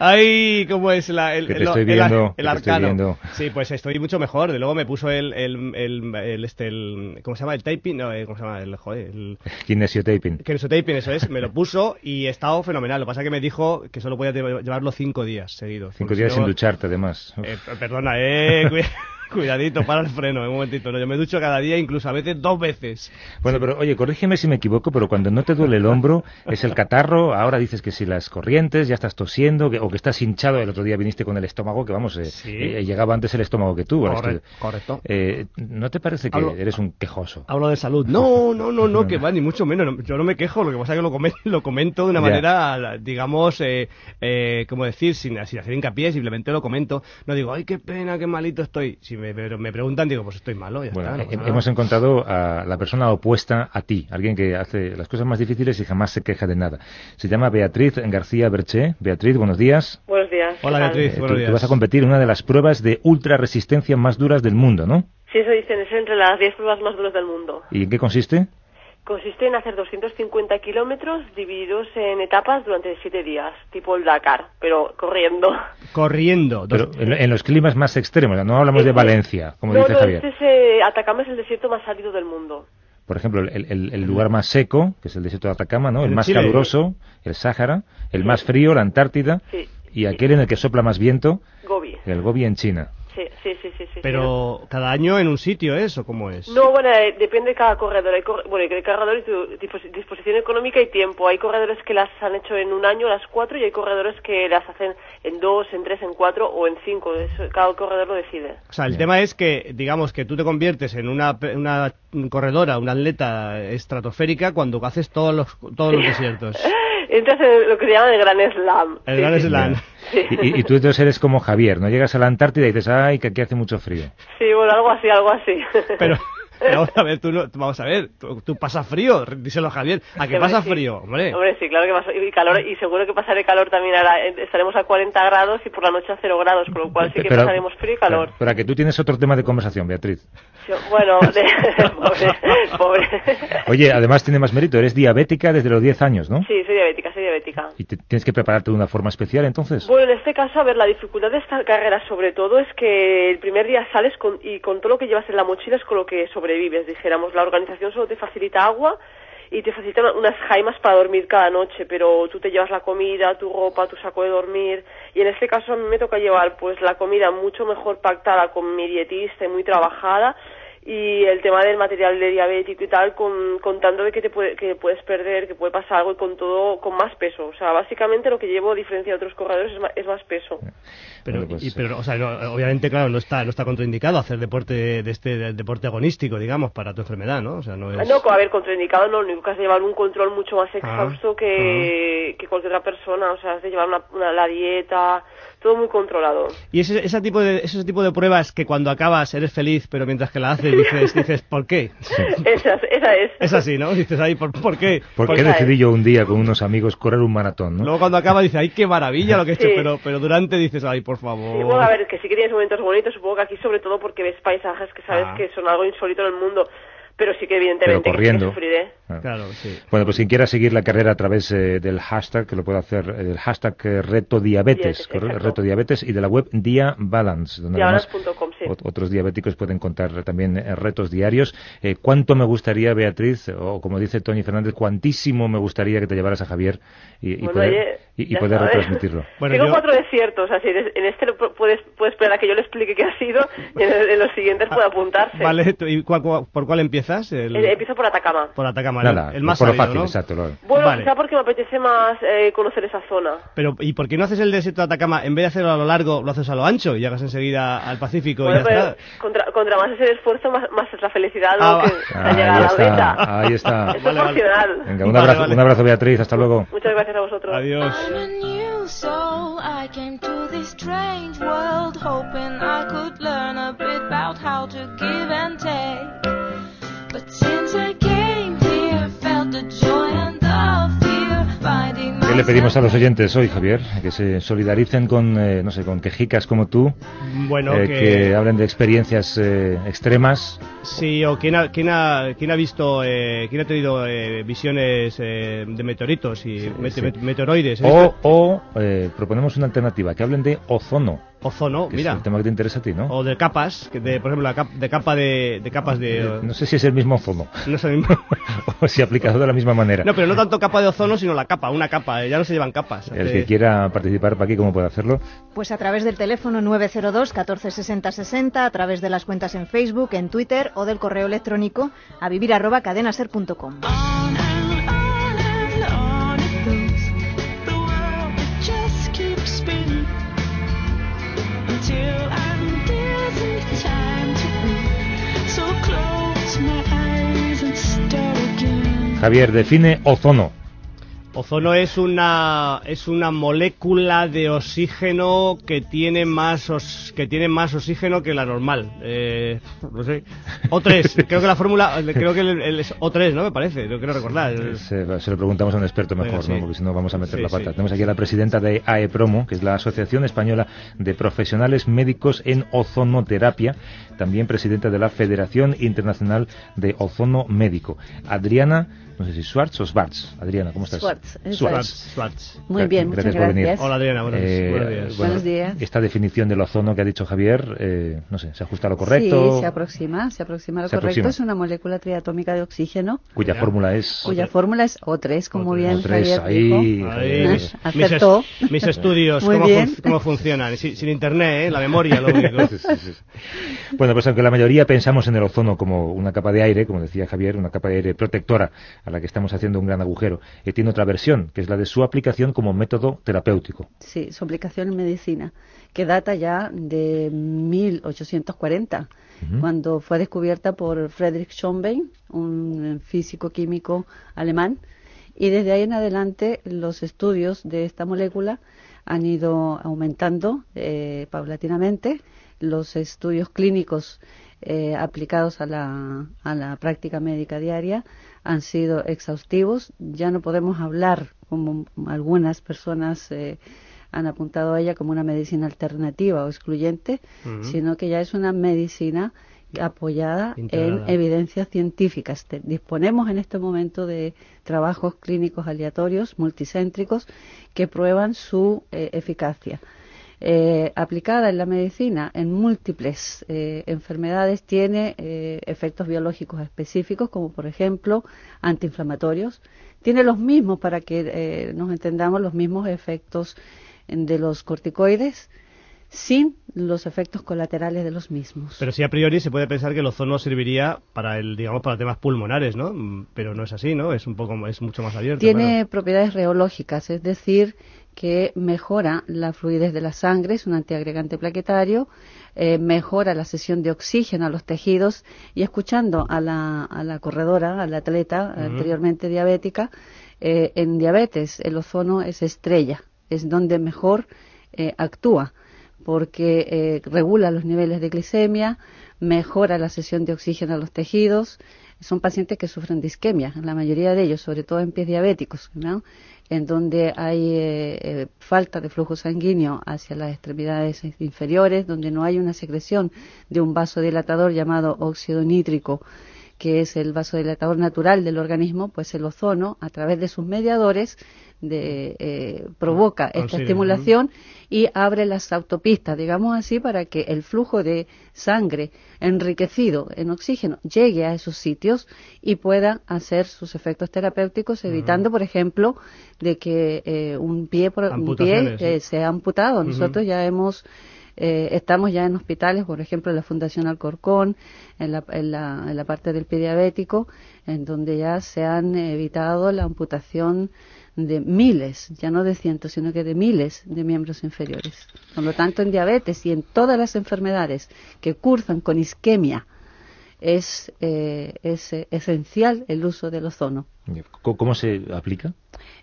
Ay, cómo es la, el, el- estoy viendo, el estoy arcano. Sí, pues estoy mucho mejor. De luego me puso el, el, este, el- ¿cómo se llama? El taping, no, eh, ¿cómo se llama? El, joder, el, Kinesio taping. que eso es. Me lo puso y he estado fenomenal. Lo que pasa es que me dijo que solo podía lle- llevarlo cinco días seguidos. Cinco si días sin ducharte, además. Eh, perdona, eh, [laughs] cuidadito, para el freno, un momentito. No, yo me ducho cada día, incluso a veces dos veces. Bueno, pero oye, corrígeme si me equivoco, pero cuando no te duele el hombro, es el catarro, ahora dices que si las corrientes, ya estás tosiendo, que- o que estás hinchado, el otro día viniste con el estómago, que vamos, eh, Sí. eh, llegaba antes el estómago que tú. Corre- estudio. correcto. Eh, ¿No te parece que Hablo- eres un quejoso? Hablo de salud. No, no, no, no, [laughs] que va, ni mucho menos. No, Yo no me quejo, lo que pasa es que lo, comen- lo comento de una Ya. manera, digamos, eh, eh, ¿cómo decir? Sin, sin hacer hincapié, simplemente lo comento. No digo, ay, qué pena, qué malito estoy. Si me, me, me preguntan, digo, pues estoy malo, ya Bueno, está. no nada. hemos encontrado a la persona opuesta a ti, alguien que hace las cosas más difíciles y jamás se queja de nada. Se llama Beatriz García Berché. Beatriz, buenos días. Buenos días. Hola. Beatriz. Eh, tú, buenos tú días. vas a competir en una de las pruebas de ultra resistencia más duras del mundo, ¿no? Sí, eso dicen, es entre las 10 pruebas más duras del mundo. ¿Y en qué consiste? Consiste en hacer 250 kilómetros divididos en etapas durante siete días, tipo el Dakar, pero corriendo. [laughs] Corriendo. Pero en, en los climas más extremos, no hablamos de Este- Valencia, como no, dice no, Javier. este es, eh, Atacama es el desierto más árido del mundo. Por ejemplo, el, el- el lugar más seco, que es el desierto de Atacama, ¿no? El En más Chile. caluroso, el Sáhara. El más frío, la Antártida. Sí. Y aquel en el que sopla más viento, Gobi. el Gobi en China. Sí, sí, sí, sí. sí, Pero cada año en un sitio, ¿es? ¿O cómo es? No, bueno, eh, depende de cada corredor. Hay corre- bueno, hay cada corredor y tu dispos- disposición económica y tiempo. Hay corredores que las han hecho en un año, las cuatro, y hay corredores que las hacen en dos, en tres, en cuatro o en cinco. Eso, cada corredor lo decide. O sea, el tema es que, digamos, que tú te conviertes en una, pe- una corredora, una atleta estratosférica cuando haces todos los, todos los desiertos. [laughs] Entras en lo que se llama el Gran Slam. El Sí, Gran sí. Slam. Sí. Y, y- y tú entonces eres como Javier, ¿no? Llegas a la Antártida y dices, ay, que aquí hace mucho frío. Sí, bueno, algo así, algo así. Pero [laughs] [laughs] vamos a ver, tú, no, vamos a ver, tú, tú pasas frío, díselo a Javier. ¿A qué pasa sí. frío? Hombre, Hombre, sí, claro que pasa. Y calor, y seguro que pasaré calor también ahora. Eh, Estaremos a 40 grados y por la noche a 0 grados, con lo cual sí que Pero- pasaremos frío y calor. Pero, pero que tú tienes otro tema de conversación, Beatriz. Yo- Bueno, [laughs] de- pobre, [laughs] pobre. Oye, además tiene más mérito, eres diabética desde los 10 años, ¿no? Sí, soy diabética, soy diabética. Y te- tienes que prepararte de una forma especial, entonces. Bueno, en este caso, a ver, la dificultad de esta carrera sobre todo es que el primer día sales con, y con todo lo que llevas en la mochila es con lo que dijéramos. La organización solo te facilita agua y te facilita una- unas jaimas para dormir cada noche, pero tú te llevas la comida, tu ropa, tu saco de dormir y en este caso a mí me toca llevar pues la comida mucho mejor pactada con mi dietista y muy trabajada y el tema del material de diabético y tal, con, contando de que te puede, que puedes perder, que puede pasar algo y con todo, con más peso. O sea, básicamente lo que llevo a diferencia de otros corredores es más, es más peso. pero, Bueno, pues, y- pero, o sea, no- obviamente, claro, no está, no está contraindicado hacer deporte de este de- deporte agonístico, digamos, para tu enfermedad, ¿no? O sea, no es... No, a ver, contraindicado no, lo único que has de llevar un control mucho más exhausto que, que cualquier otra persona. O sea, has de llevar una, una- la dieta, todo muy controlado. Y ese, ese tipo de ese tipo de pruebas que cuando acabas eres feliz, pero mientras que la haces dices, dices ¿por qué? esa, esa es. Es así, ¿no? Dices ahí, ¿por, por qué? ¿Por qué decidí yo un día con unos amigos correr un maratón, no? Luego cuando acaba dices, ay, qué maravilla lo que he hecho, Sí. pero, pero durante dices, ay, por favor. Sí, bueno, a ver, que sí que tienes momentos bonitos, supongo que aquí sobre todo porque ves paisajes que sabes Ah. que son algo insólito en el mundo, pero sí que evidentemente Pero sí que corriendo. sufriré. Ah. Claro, sí. Bueno, pues quien quiera seguir la carrera a través eh, del hashtag, que lo puede hacer, eh, el hashtag eh, reto diabetes, Diabetes, reto diabetes, y de la web Dia Balance, donde además otros diabéticos pueden contar también eh, retos diarios. Eh, ¿Cuánto me gustaría, Beatriz, o como dice Tony Fernández, cuantísimo me gustaría que te llevaras a Javier y, y Bueno, poder, oye, y- poder retransmitirlo? [laughs] Bueno, Tengo yo- cuatro desiertos, así en este puedes, puede esperar a que yo le explique qué ha sido y en, los siguientes puede apuntarse. Ah, Vale, tú- ¿y cuál- cuál- por cuál empiezas? El- Eh, empiezo por Atacama. por Atacama, Nada, el, el más por lo árido, fácil, ¿no? exacto. lo- Bueno, Vale. quizá porque me apetece más eh, conocer esa zona. Pero, ¿y por qué no haces el desierto de Atacama? En vez de hacerlo a lo largo, lo haces a lo ancho y llegas enseguida al Pacífico Bueno, pero contra, contra más es el esfuerzo, más, más es la felicidad Ah, Ahí llega a la está, meta. ahí está. Es Vale, vale. proporcional. Venga, un Vale, abrazo, vale. un abrazo, Beatriz, hasta luego. Muchas gracias a vosotros. Adiós. Le pedimos a los oyentes hoy, Javier? Que se solidaricen con, eh, no sé, con quejicas como tú, Bueno, eh, que... que hablen de experiencias eh, extremas. Sí, o quién ha, quién ha, quién ha visto, eh, quién ha tenido eh, visiones eh, de meteoritos y mete- sí. met- meteoroides. O, o eh, proponemos una alternativa, que hablen de ozono, Ozono, que mira. es el tema que te interesa a ti, ¿no? O de capas, que de, por ejemplo, la cap- de capa de, de capas de... Eh, no sé si es el mismo ozono, no es el mismo. [laughs] o si aplicado de la misma manera. No, pero no tanto capa de ozono, sino la capa, una capa. eh, Ya no se llevan capas. El que quiera participar para aquí, ¿cómo puede hacerlo? Pues a través del teléfono 902 14 60 60, a través de las cuentas en Facebook, en Twitter o del correo electrónico a vivir arroba cadenaser.com. Javier, define ozono. Ozono es una es una molécula de oxígeno que tiene más os- que tiene más oxígeno que la normal. Eh, no sé. O3, [laughs] creo que la fórmula creo que el, el es O3, ¿no? Me parece, lo quiero recordar. Se, se lo preguntamos a un experto mejor, ¿no? porque si no vamos a meter Sí, la pata. sí. Tenemos aquí a la presidenta de AEPROMO, que es la Asociación Española de Profesionales Médicos en Ozonoterapia, también presidenta de la Federación Internacional de Ozono Médico. Adriana, no sé si Schwartz o Schwartz. Adriana, ¿cómo estás? Schwartz, Schwartz. Muy bien, muchas por venir. gracias. Hola, Adriana, buenos- Eh, buenos días. bueno, Buenos días. Esta definición del ozono que ha dicho Javier, eh, no sé, ¿se ajusta a lo correcto? Sí, se aproxima, se aproxima a lo Se correcto. aproxima. Es una molécula triatómica de oxígeno Cuya fórmula es... cuya fórmula es O3, como bien O3, Javier ahí, dijo. Ahí, mis, mis es- Acertó. mis estudios, cómo, bien. fun- cómo funcionan. Sin, sin internet, ¿eh? la memoria, lo único. [laughs] Bueno, pues aunque la mayoría pensamos en el ozono como una capa de aire, como decía Javier, una capa de aire protectora a la que estamos haciendo un gran agujero, eh, tiene otra versión, que es la de su aplicación como método terapéutico. Sí, su aplicación en medicina, que data ya de 1840, Ujú. cuando fue descubierta por Friedrich Schonbein, un físico químico alemán, y desde ahí en adelante los estudios de esta molécula han ido aumentando eh, paulatinamente, los estudios clínicos eh, aplicados a la, a la práctica médica diaria han sido exhaustivos. Ya no podemos hablar, como algunas personas eh, han apuntado a ella, como una medicina alternativa o excluyente, sino que ya es una medicina apoyada Integrada. en evidencias científicas. Te- disponemos en este momento de trabajos clínicos aleatorios, multicéntricos, que prueban su eh, eficacia. Eh, aplicada en la medicina en múltiples eh, enfermedades tiene eh, efectos biológicos específicos como por ejemplo antiinflamatorios tiene los mismos para que eh, nos entendamos los mismos efectos de los corticoides sin los efectos colaterales de los mismos Pero sí a priori se puede pensar que el ozono serviría para el, digamos, para temas pulmonares, ¿no? Pero no es así, ¿no? Es un poco, es mucho más abierto. Tiene claro. propiedades reológicas, es decir, que mejora la fluidez de la sangre, es un antiagregante plaquetario, eh, mejora la sesión de oxígeno a los tejidos y escuchando a la, a la corredora, al atleta Ujú. anteriormente diabética, eh, en diabetes el ozono es estrella, es donde mejor eh, actúa porque eh, regula los niveles de glicemia, mejora la sesión de oxígeno a los tejidos. Son pacientes que sufren de isquemia, la mayoría de ellos, sobre todo en pies diabéticos, ¿no? en donde hay eh, eh, falta de flujo sanguíneo hacia las extremidades inferiores, donde no hay una secreción de un vasodilatador llamado óxido nítrico, que es el vasodilatador natural del organismo, pues el ozono, a través de sus mediadores, de, eh, provoca esta Consigue, estimulación y abre las autopistas, digamos así, para que el flujo de sangre enriquecido en oxígeno llegue a esos sitios y pueda hacer sus efectos terapéuticos, evitando, por ejemplo, de que eh, un pie, por, un pie eh, sea amputado. Nosotros ya hemos eh, estamos ya en hospitales, por ejemplo, en la Fundación Alcorcón, en la, en la, en la parte del pie diabético, en donde ya se han evitado la amputación de miles, ya no de cientos, sino que de miles de miembros inferiores. Por lo tanto, en diabetes y en todas las enfermedades que cursan con isquemia, es, eh, es eh, esencial el uso del ozono. ¿Cómo, cómo se aplica?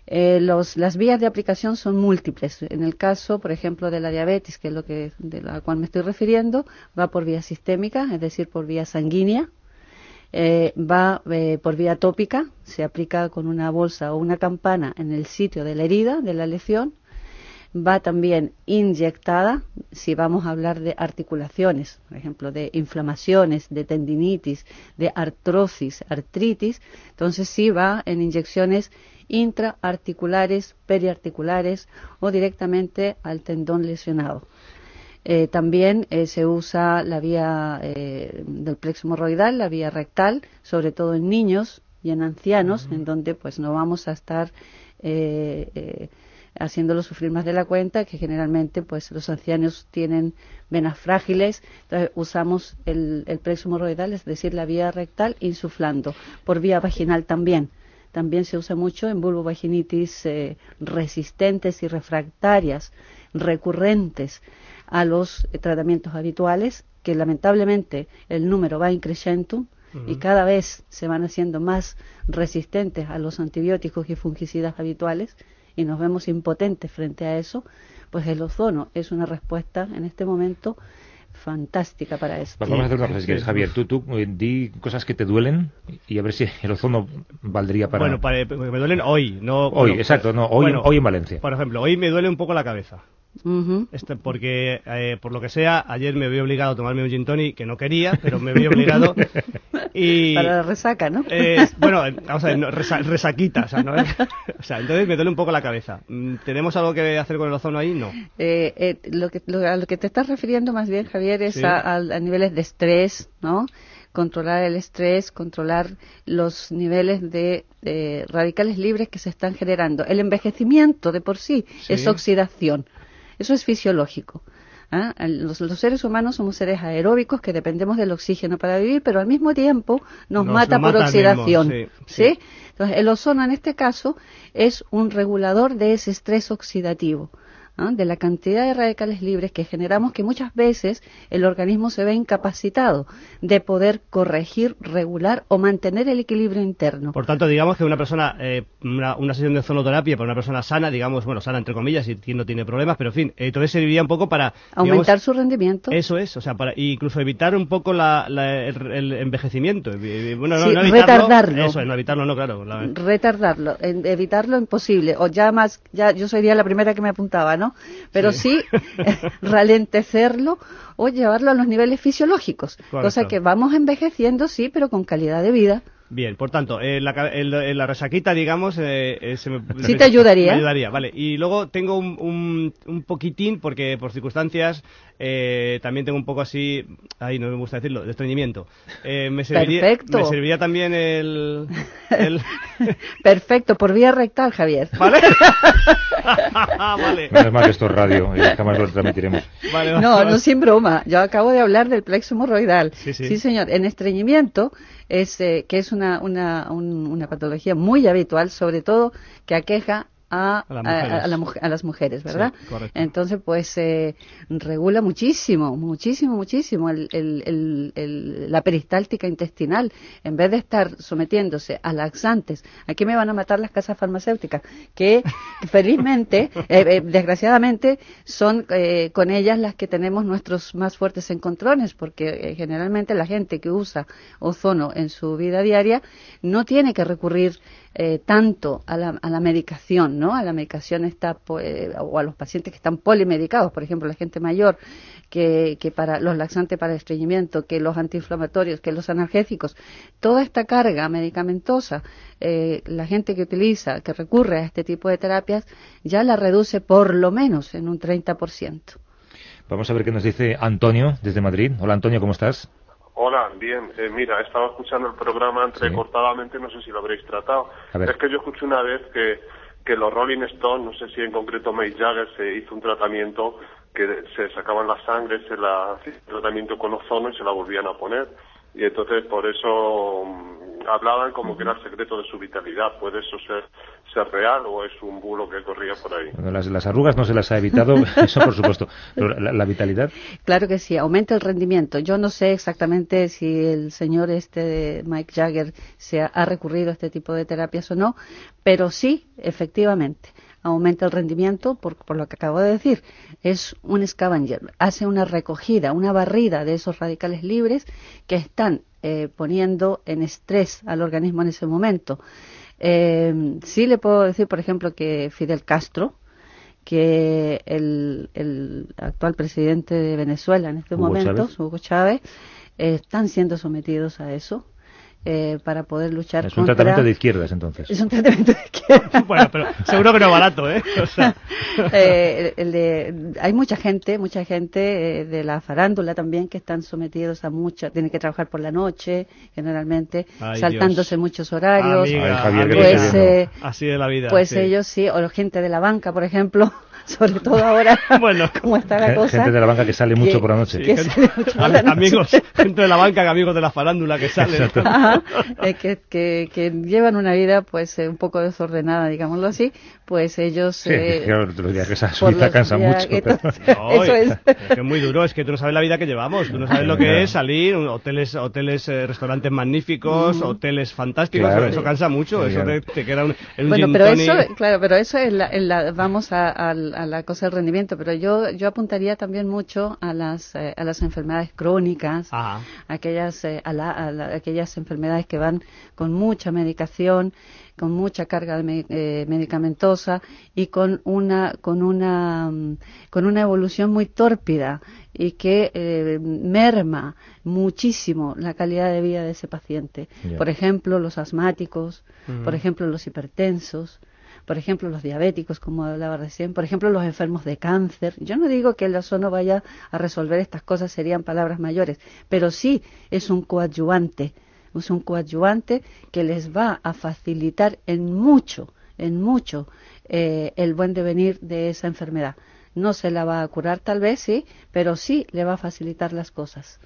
Eh, los, las vías de aplicación son múltiples. En el caso, por ejemplo, de la diabetes, que es lo que de la cual me estoy refiriendo, va por vía sistémica, es decir, por vía sanguínea. Eh, va eh, por vía tópica, se aplica con una bolsa o una campana en el sitio de la herida, de la lesión. Va también inyectada, si vamos a hablar de articulaciones, por ejemplo, de inflamaciones, de tendinitis, de artrosis, artritis, entonces sí va en inyecciones intraarticulares, periarticulares o directamente al tendón lesionado. Eh, también eh, se usa la vía eh, del plexo hemorroidal, la vía rectal, sobre todo en niños y en ancianos, en donde pues no vamos a estar eh, eh, haciéndolo sufrir más de la cuenta, que generalmente pues los ancianos tienen venas frágiles, entonces usamos el, el plexo hemorroidal, es decir, la vía rectal, insuflando, por vía vaginal también. También se usa mucho en vulvovaginitis eh, resistentes y refractarias, recurrentes a los eh, tratamientos habituales, que lamentablemente el número va increciendo y cada vez se van haciendo más resistentes a los antibióticos y fungicidas habituales y nos vemos impotentes frente a eso, pues el ozono es una respuesta en este momento fantástica para eso. Vamos a hacer una cosa, si quieres, Javier. Tú, tú eh, di cosas que te duelen y a ver si el ozono valdría para... Bueno, para, me duelen hoy, no... Hoy, bueno, exacto, no, hoy, bueno, hoy en Valencia. Por ejemplo, hoy me duele un poco la cabeza. Ujú. Este, porque, eh, por lo que sea, ayer me vi obligado a tomarme un gin tonic, que no quería, pero me vi obligado. [laughs] y, Para la resaca, ¿no? eh, bueno, eh, vamos a ver, no, resa- resaquita, o sea, ¿no? [laughs] o sea, entonces me duele un poco la cabeza. Mm, ¿Tenemos algo que hacer con el ozono ahí? No. Eh, eh, lo que, lo- a lo que te estás refiriendo más bien, Javier, es Sí. a, a- a niveles de estrés, ¿no? Controlar el estrés, controlar los niveles de, de radicales libres que se están generando. El envejecimiento de por sí, Sí. es oxidación. Eso es fisiológico. ¿ah? Los, los seres humanos somos seres aeróbicos que dependemos del oxígeno para vivir, pero al mismo tiempo nos, Nos mata por mismo, oxidación. sí, ¿sí? sí. Entonces, el ozono en este caso es un regulador de ese estrés oxidativo, ¿ah? de la cantidad de radicales libres que generamos que muchas veces el organismo se ve incapacitado de poder corregir, regular o mantener el equilibrio interno. Por tanto, digamos que una persona, eh, una, una sesión de ozonoterapia para una persona sana, digamos, bueno, sana entre comillas, y no tiene problemas, pero en fin, eh, entonces serviría un poco para... Aumentar digamos, su rendimiento. Eso es, o sea, para incluso evitar un poco la, la- el, el envejecimiento. Eh, Bueno, no, Sí, no evitarlo, retardarlo. Eso, es, no evitarlo, no, claro. la- retardarlo, evitarlo imposible, o ya más, ya yo sería la primera que me apuntaba, ¿no? Pero sí, eh, [laughs] ralentecerlo o llevarlo a los niveles fisiológicos, Correcto. cosa que vamos envejeciendo, sí, pero con calidad de vida. Bien, por tanto, eh, la, el- el- la resaquita, digamos, eh, eh, se me, Sí te ayudaría. [laughs] Me ayudaría, vale. Y luego tengo un, un, un poquitín, porque por circunstancias eh, también tengo un poco así, ahí no me gusta decirlo, de estreñimiento. Eh, me, [laughs] serviría, Perfecto. me serviría también el... el... [laughs] Perfecto, por vía rectal, Javier. ¿Vale? [laughs] vale. Menos mal que esto es radio y jamás lo transmitiremos. Vale, vale, No, vale. no sin broma. Yo acabo de hablar del plexo hemorroidal. Sí, sí. señor. En estreñimiento, es, eh, que es una, una, un- una patología muy habitual, sobre todo que aqueja a, A las a- mujeres. a la mujer- a las mujeres, ¿verdad? Sí. Entonces, pues eh, regula muchísimo, muchísimo, muchísimo el, el- el- el- la peristáltica intestinal. En vez de estar sometiéndose a laxantes, aquí me van a matar las casas farmacéuticas, que [laughs] felizmente, eh, eh, desgraciadamente, son eh, con ellas las que tenemos nuestros más fuertes encontrones, porque generalmente la gente que usa ozono en su vida diaria no tiene que recurrir eh, tanto a la, a la medicación, ¿no? A la medicación está, po- eh, o a los pacientes que están polimedicados, por ejemplo, la gente mayor, que, que para los laxantes para el estreñimiento, que los antiinflamatorios, que los analgésicos, toda esta carga medicamentosa, eh, la gente que utiliza, que recurre a este tipo de terapias, ya la reduce por lo menos en un 30%. Vamos a ver qué nos dice Antonio desde Madrid. Hola Antonio, ¿cómo estás? Hola, bien. Eh, mira, estaba escuchando el programa entrecortadamente, no sé si lo habréis tratado. Es que yo escuché una vez que, que los Rolling Stones, no sé si en concreto Mick Jagger, se hizo un tratamiento que se sacaban la sangre, se la tratamiento con ozono y se la volvían a poner. Y entonces por eso mm, hablaban como que era el secreto de su vitalidad. ¿Puede eso ser, ser real o es un bulo que corría por ahí? Bueno, las, las arrugas no se las ha evitado, [laughs] eso por supuesto. Pero la, la vitalidad, Claro que sí, aumenta el rendimiento. Yo no sé exactamente si el señor este de Mike Jagger se ha, ha recurrido a este tipo de terapias o no, pero sí, efectivamente, aumenta el rendimiento por, por lo que acabo de decir. Es un scavenger, hace una recogida, una barrida de esos radicales libres que están eh, poniendo en estrés al organismo en ese momento. Eh, sí le puedo decir, por ejemplo, que Fidel Castro, que el, el actual presidente de Venezuela en Hugo momentos, Chávez. Hugo Chávez, eh, están siendo sometidos a eso eh, para poder luchar es un contra... tratamiento de izquierdas entonces. Es un tratamiento de izquierda. [laughs] bueno, pero seguro que no barato, ¿eh? O sea, [laughs] Eh, el de- hay mucha gente, mucha gente eh, de la farándula también que están sometidos a mucha, tienen que trabajar por la noche, generalmente, Ay, saltándose Dios. muchos horarios. Amiga, Ay, Javier, ¿qué amiga. te estoy pues, eh, Así de la vida. pues sí. ellos sí, o la gente de la banca, por ejemplo, [laughs] sobre todo ahora, [laughs] bueno, [laughs] como está la cosa. Gente de la banca que sale mucho que- por la noche. que sale mucho por la noche. amigos, gente de la banca, que amigos de la farándula que salen. Ajá, eh, que, que, que llevan una vida pues eh, un poco desordenada, digámoslo así, pues ellos... Sí, eh, claro, los viajes a por Suiza los cansan mucho. pero- No, Eso es. que es muy duro, es que tú no sabes la vida que llevamos, tú no sabes lo que es salir, hoteles, hoteles, eh, restaurantes magníficos, Mm. hoteles fantásticos, Claro. eso cansa mucho, Sí, eso claro. te, te queda un, un Bueno, gin pero tonic. eso, claro, pero eso es la, en la- vamos a, a- a la cosa del rendimiento, pero yo, yo apuntaría también mucho a las, eh, a las enfermedades crónicas, Ajá. aquellas, eh, a la- a la- aquellas enfermedades que van con mucha medicación, con mucha carga de eh, medicamentosa y con una, con una, mm, con una evolución muy tórpida y que eh, merma muchísimo la calidad de vida de ese paciente. Por ejemplo, los asmáticos, por ejemplo, los hipertensos, por ejemplo, los diabéticos, como hablaba recién, por ejemplo, los enfermos de cáncer. Yo no digo que el ozono vaya a resolver estas cosas, serían palabras mayores, pero sí es un coadyuvante, es un coadyuvante que les va a facilitar en mucho, en mucho, eh, el buen devenir de esa enfermedad. No se la va a curar tal vez, sí, pero sí le va a facilitar las cosas.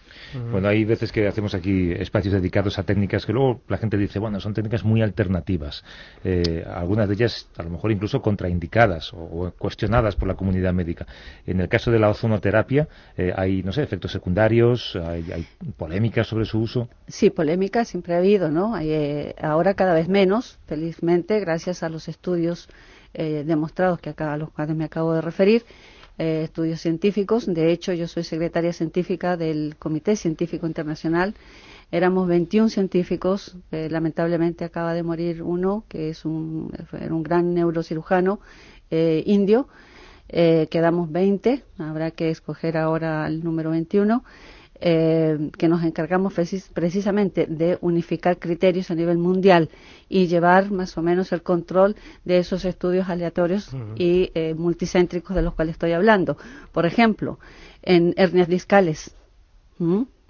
Bueno, hay veces que hacemos aquí espacios dedicados a técnicas que luego la gente dice, bueno, son técnicas muy alternativas. Eh, algunas de ellas a lo mejor incluso contraindicadas o, o cuestionadas por la comunidad médica. En el caso de la ozonoterapia eh, hay, no sé, efectos secundarios, hay, hay polémicas sobre su uso. Sí, polémica siempre ha habido, ¿no? Eh, ahora cada vez menos, felizmente, gracias a los estudios eh, demostrados que acá, a los cuales me acabo de referir, eh, estudios científicos. De hecho, yo soy secretaria científica del Comité Científico Internacional. Éramos 21 científicos, eh, lamentablemente acaba de morir uno, que es un, un gran neurocirujano eh, indio. Quedamos 20, habrá que escoger ahora el número 21 eh, que nos encargamos precis- precisamente de unificar criterios a nivel mundial y llevar más o menos el control de esos estudios aleatorios y eh, multicéntricos de los cuales estoy hablando. Por ejemplo, en hernias discales.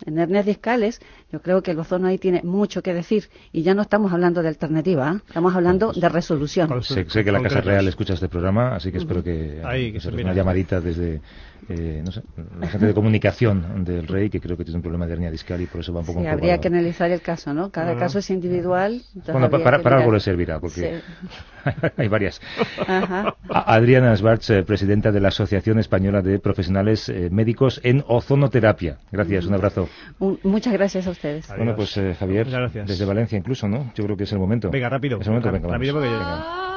En hernias discales, yo creo que el ozono ahí tiene mucho que decir. Y ya no estamos hablando de alternativa, ¿eh? estamos hablando de resolución. Sé, sé que la Casa. Real escucha este programa, así que espero que, Ahí, que se una llamadita desde, eh, no sé, la gente de comunicación del Rey, que creo que tiene un problema de hernia discal y por eso va un poco Sí, habría a- que analizar el caso, ¿no? Cada Ah. caso es individual. Bueno, para, algo le servirá, porque Sí. [laughs] [laughs] hay varias. Ajá. Adriana Schwartz, eh, presidenta de la Asociación Española de Profesionales eh, Médicos en Ozonoterapia. Gracias, un abrazo. Un- muchas gracias a ustedes. Bueno, pues eh, Javier, desde Valencia incluso, ¿no? Yo creo que es el momento. Venga, rápido. Es el momento, venga, Rápido vamos. porque- Venga.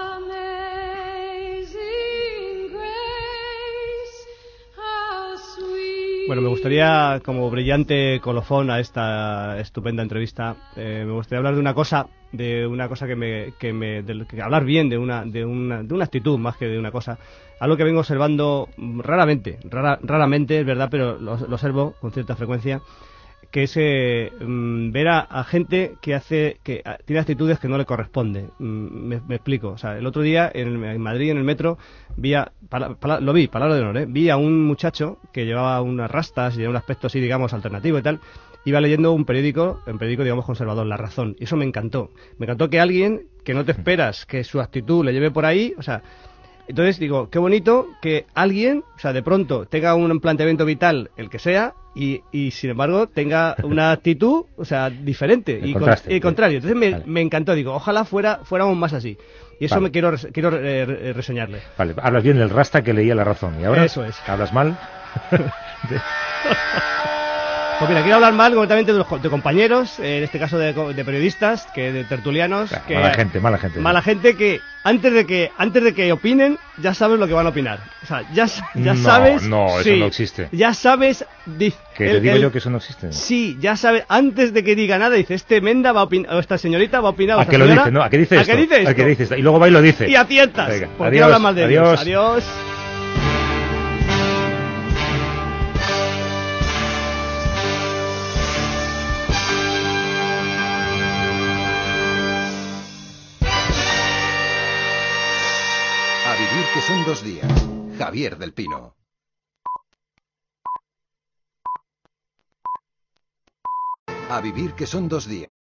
Bueno, me gustaría, como brillante colofón a esta estupenda entrevista, eh, me gustaría hablar de una cosa, de una cosa que me, que me del- que hablar bien de una, de una, de una actitud más que de una cosa, algo que vengo observando raramente, rara, raramente es verdad, pero lo, lo observo con cierta frecuencia, que es eh, mm, ver a, a gente que hace que a- tiene actitudes que no le corresponden. Mm, me, me explico. O sea, el otro día en, Madrid, en el metro, vi a- pala- lo vi, palabra de honor, ¿eh? vi a un muchacho que llevaba unas rastas y de un aspecto así, digamos, alternativo y tal. Iba leyendo un periódico, un periódico, digamos, conservador, La Razón. Y eso me encantó. Me encantó que alguien que no te esperas que su actitud le lleve por ahí, o sea, entonces digo, qué bonito que alguien, o sea, de pronto tenga un planteamiento vital, el que sea, y, y sin embargo tenga una actitud, o sea, diferente El y, con- y contrario. Entonces me, Vale. me encantó, digo, ojalá fuera fuéramos más así. Y eso Vale. me quiero quiero eh, re- reseñarle. Vale, hablas bien del rasta que leía la razón. ¿Y ahora? Eso es. ¿Hablas mal? [laughs] Pues mira, quiero hablar mal concretamente de, los de compañeros, eh, en este caso de, de periodistas, que de tertulianos, que mala gente, mala gente. mala gente que antes de que antes de que opinen ya sabes lo que van a opinar. O sea, ya, s- ya No, sabes. no, eso sí, no existe. Ya sabes. di- Que te digo el- yo que eso no existe. Sí, ya sabes, antes de que diga nada, dice, este Menda va a opinar, o esta señorita va a opinar. o ¿A esta qué lo señora- dice? No, ¿a qué dice ¿A esto? qué dice ¿A qué dice esto? Y luego va y lo dice. Y aciertas. Venga, adiós, quiero hablar mal de ellos. adiós. Javier del Pino. A vivir que son dos días.